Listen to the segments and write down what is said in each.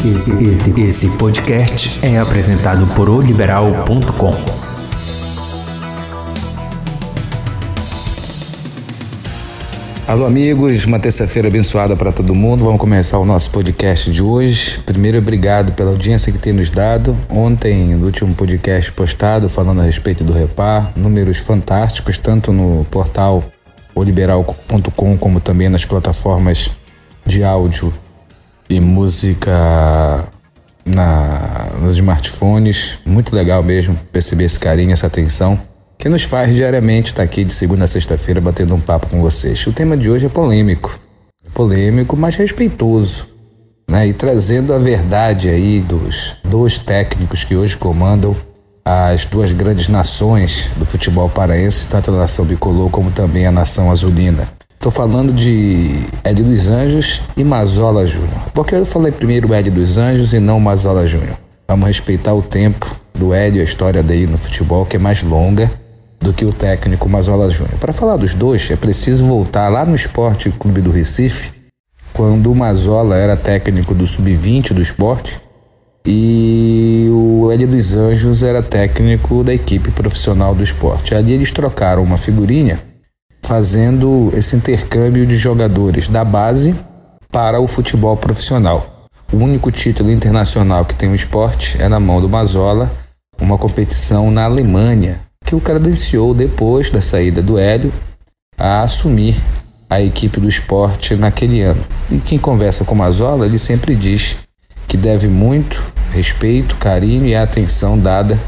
Esse, esse podcast é apresentado por oliberal.com. Alô, amigos, uma terça-feira abençoada para todo mundo. Vamos começar o nosso podcast de hoje. Primeiro, obrigado pela audiência que tem nos dado. Ontem, no último podcast postado, falando a respeito do Repar, números fantásticos, tanto no portal oliberal.com como também nas plataformas de áudio e música na, nos smartphones. Muito legal mesmo perceber esse carinho, essa atenção que nos faz diariamente estar aqui de segunda a sexta-feira batendo um papo com vocês. O tema de hoje é polêmico, polêmico, mas respeitoso, né? E trazendo a verdade aí dos dois técnicos que hoje comandam as duas grandes nações do futebol paraense, tanto a nação bicolor como também a nação azulina. Estou falando de Ed dos Anjos e Mazola Júnior. Por que eu falei primeiro Ed dos Anjos e não Mazola Júnior? Vamos respeitar o tempo do Ed, a história dele no futebol, que é mais longa do que o técnico Mazola Júnior. Para falar dos dois, é preciso voltar lá no Esporte Clube do Recife, quando o Mazola era técnico do Sub-20 do esporte e o Ed dos Anjos era técnico da equipe profissional do esporte. Ali eles trocaram uma figurinha fazendo esse intercâmbio de jogadores da base para o futebol profissional. O único título internacional que tem o esporte é na mão do Mazola, uma competição na Alemanha, que o credenciou depois da saída do Hélio a assumir a equipe do esporte naquele ano. E quem conversa com o Mazola, ele sempre diz que deve muito respeito, carinho e atenção dada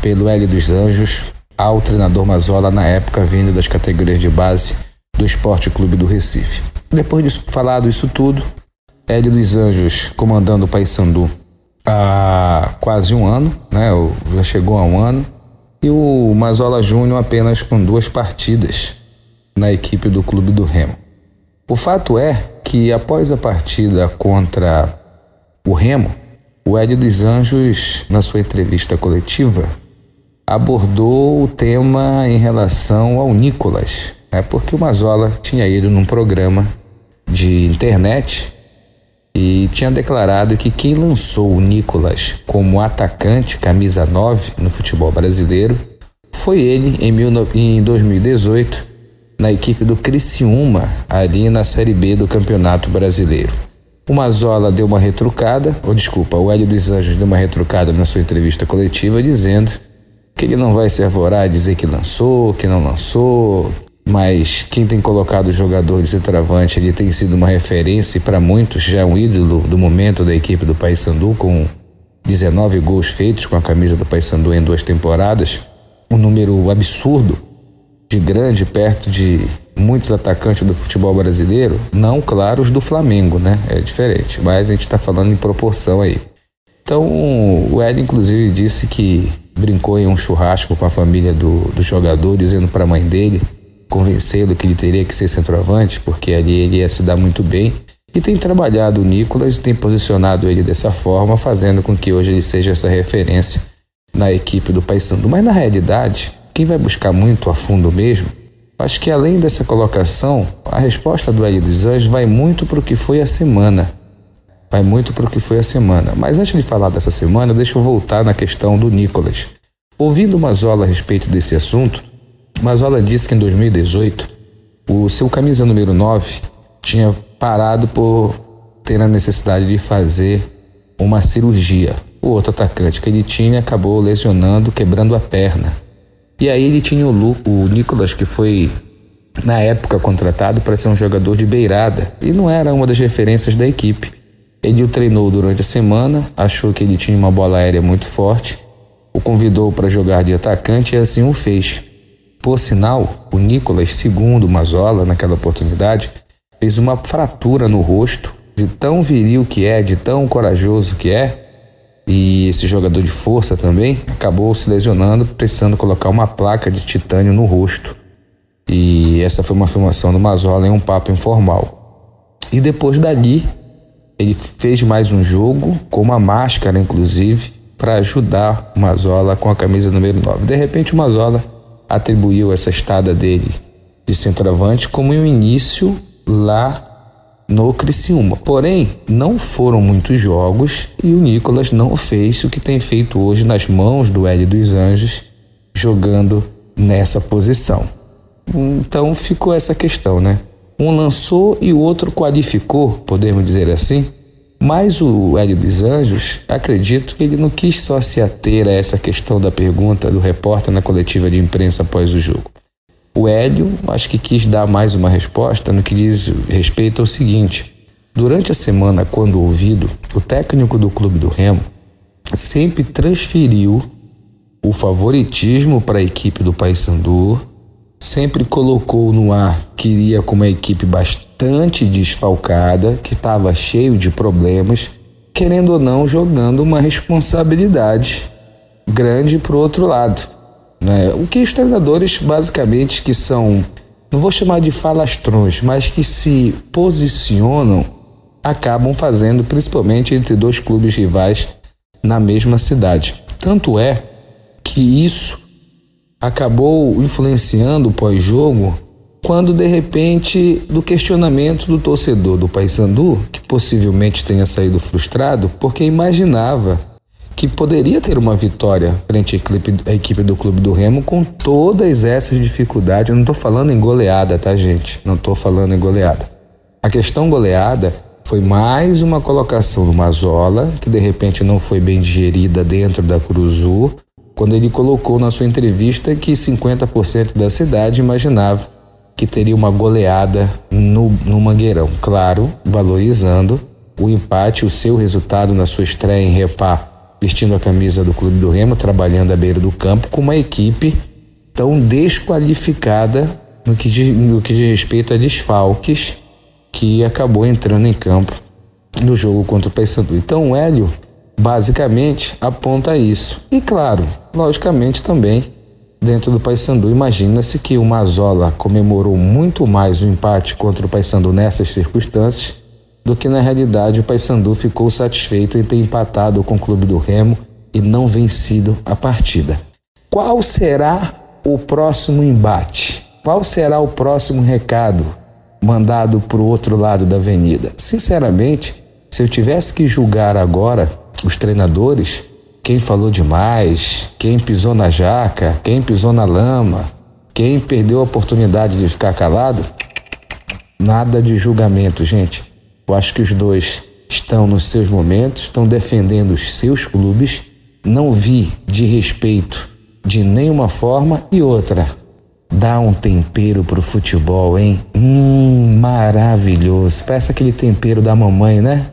pelo Hélio dos Anjos ao treinador Mazola na época vindo das categorias de base do Esporte Clube do Recife. Depois de falado isso tudo, Hélio dos Anjos comandando o Paysandu há quase um ano, né? Já chegou a um ano. E o Mazola Júnior apenas com duas partidas na equipe do Clube do Remo. O fato é que após a partida contra o Remo, o Hélio dos Anjos, na sua entrevista coletiva, abordou o tema em relação ao Nicolas, é porque o Mazola tinha ido num programa de internet e tinha declarado que quem lançou o Nicolas como atacante camisa 9 no futebol brasileiro foi ele em, mil, em 2018 na equipe do Criciúma, ali na Série B do Campeonato Brasileiro. O Mazola deu uma retrucada, ou desculpa, o Hélio dos Anjos deu uma retrucada na sua entrevista coletiva dizendo que ele não vai se arvorar a dizer que lançou, que não lançou, mas quem tem colocado o jogador de centroavante, ele tem sido uma referência e para muitos já é um ídolo do momento da equipe do Paysandu com 19 gols feitos com a camisa do Paysandu em duas temporadas, um número absurdo de grande perto de muitos atacantes do futebol brasileiro, não claro os do Flamengo, né? É diferente, mas a gente está falando em proporção aí. Então, o Ed inclusive disse que brincou em um churrasco com a família do, do jogador, dizendo para a mãe dele, convencê-lo que ele teria que ser centroavante, porque ali ele ia se dar muito bem. E tem trabalhado o Nicolas e tem posicionado ele dessa forma, fazendo com que hoje ele seja essa referência na equipe do Paysandu. Mas na realidade, quem vai buscar muito a fundo mesmo, acho que além dessa colocação, a resposta do Hélio dos Anjos vai muito para o que foi a semana. Vai muito para o que foi a semana. Mas antes de falar dessa semana, deixa eu voltar na questão do Nicolas. Ouvindo Mazola a respeito desse assunto, Mazola disse que em 2018 o seu camisa número 9 tinha parado por ter a necessidade de fazer uma cirurgia. O outro atacante que ele tinha acabou lesionando, quebrando a perna. E aí ele tinha o, Lu, o Nicolas, que foi na época contratado para ser um jogador de beirada e não era uma das referências da equipe. Ele o treinou durante a semana, achou que ele tinha uma bola aérea muito forte, o convidou para jogar de atacante e assim o fez. Por sinal, o Nicolas, segundo Mazola, naquela oportunidade, fez uma fratura no rosto, de tão viril que é, de tão corajoso que é, e esse jogador de força também acabou se lesionando, precisando colocar uma placa de titânio no rosto. E essa foi uma afirmação do Mazola em um papo informal. E depois dali, ele fez mais um jogo, com uma máscara, inclusive, para ajudar o Mazola com a camisa número 9. De repente, o Mazola atribuiu essa estada dele de centroavante como um início lá no Criciúma. Porém, não foram muitos jogos e o Nicolas não fez o que tem feito hoje nas mãos do Hélio dos Anjos, jogando nessa posição. Então ficou essa questão, né? Um lançou e o outro qualificou, podemos dizer assim. Mas o Hélio dos Anjos, acredito que ele não quis só se ater a essa questão da pergunta do repórter na coletiva de imprensa após o jogo. O Hélio, acho que quis dar mais uma resposta no que diz respeito ao seguinte: durante a semana, quando ouvido, o técnico do Clube do Remo sempre transferiu o favoritismo para a equipe do Paysandu, sempre colocou no ar que iria com uma equipe bastante desfalcada, que estava cheio de problemas, querendo ou não, jogando uma responsabilidade grande para o outro lado. Né? O que os treinadores, basicamente, que são, não vou chamar de falastrões, mas que se posicionam, acabam fazendo, principalmente entre dois clubes rivais na mesma cidade. Tanto é que isso acabou influenciando o pós-jogo quando de repente do questionamento do torcedor do Paysandu, que possivelmente tenha saído frustrado porque imaginava que poderia ter uma vitória frente à equipe, do Clube do Remo com todas essas dificuldades. Eu não estou falando em goleada, tá, gente? Não estou falando em goleada. A questão goleada foi mais uma colocação do Mazola, que de repente não foi bem digerida dentro da Cruzul, quando ele colocou na sua entrevista que 50% da cidade imaginava que teria uma goleada no, no Mangueirão. Claro, valorizando o empate, o seu resultado na sua estreia em Repá, vestindo a camisa do Clube do Remo, trabalhando à beira do campo, com uma equipe tão desqualificada no que, diz, no que diz respeito a desfalques, que acabou entrando em campo no jogo contra o Paysandu. Então, o Hélio basicamente aponta isso. E claro, logicamente também dentro do Paysandu, imagina-se que o Mazola comemorou muito mais o empate contra o Paysandu nessas circunstâncias do que na realidade o Paysandu ficou satisfeito em ter empatado com o clube do Remo e não vencido a partida. Qual será o próximo embate? Qual será o próximo recado mandado para o outro lado da avenida? Sinceramente, se eu tivesse que julgar agora os treinadores, quem falou demais, quem pisou na jaca, quem pisou na lama, quem perdeu a oportunidade de ficar calado, nada de julgamento, gente. Eu acho que os dois estão nos seus momentos, estão defendendo os seus clubes. Não vi de respeito de nenhuma forma e outra. Dá um tempero pro futebol, hein? Hum, maravilhoso. Parece aquele tempero da mamãe, né?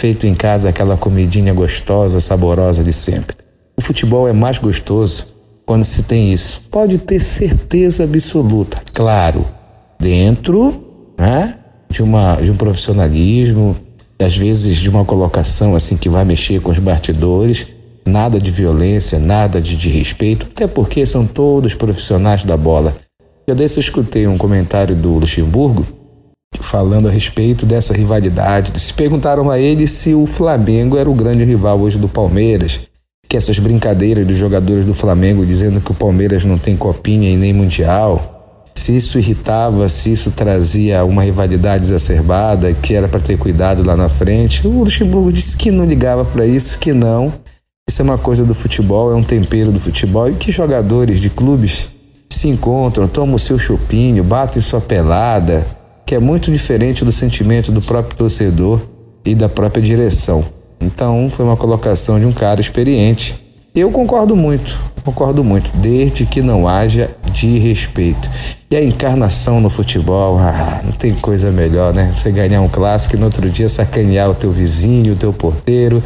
Feito em casa aquela comidinha gostosa, saborosa de sempre. O futebol é mais gostoso quando se tem isso. Pode ter certeza absoluta, claro, dentro né, de, uma, de um profissionalismo, às vezes de uma colocação assim que vai mexer com os batidores, nada de violência, nada de desrespeito, até porque são todos profissionais da bola. Já desse eu escutei um comentário do Luxemburgo falando a respeito dessa rivalidade. Se perguntaram a ele se o Flamengo era o grande rival hoje do Palmeiras, que essas brincadeiras dos jogadores do Flamengo dizendo que o Palmeiras não tem copinha e nem mundial, se isso irritava, se isso trazia uma rivalidade exacerbada, que era para ter cuidado lá na frente. O Luxemburgo disse que não ligava para isso, que não. Isso é uma coisa do futebol, é um tempero do futebol e que jogadores de clubes se encontram, tomam o seu chopinho, batem sua pelada, que é muito diferente do sentimento do próprio torcedor e da própria direção. Então, foi uma colocação de um cara experiente. Eu concordo muito, concordo muito, desde que não haja de respeito. E a encarnação no futebol, ah, não tem coisa melhor, né? Você ganhar um clássico e no outro dia sacanear o teu vizinho, o teu porteiro.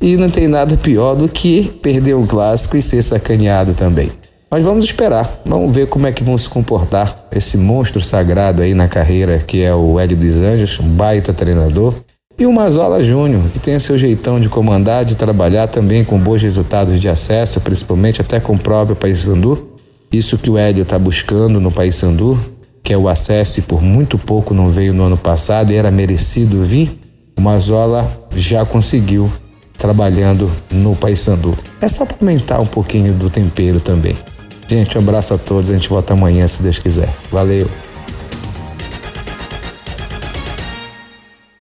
E não tem nada pior do que perder um clássico e ser sacaneado também. Mas vamos esperar, vamos ver como é que vão se comportar esse monstro sagrado aí na carreira que é o Hélio dos Anjos, um baita treinador, e o Mazola Júnior, que tem o seu jeitão de comandar, de trabalhar também com bons resultados de acesso, principalmente até com o próprio Paysandu. Isso que o Hélio está buscando no Paysandu, que é o acesso e por muito pouco não veio no ano passado e era merecido vir, o Mazola já conseguiu trabalhando no Paysandu. É só para aumentar um pouquinho do tempero também. Gente, um abraço a todos. A gente volta amanhã, se Deus quiser. Valeu!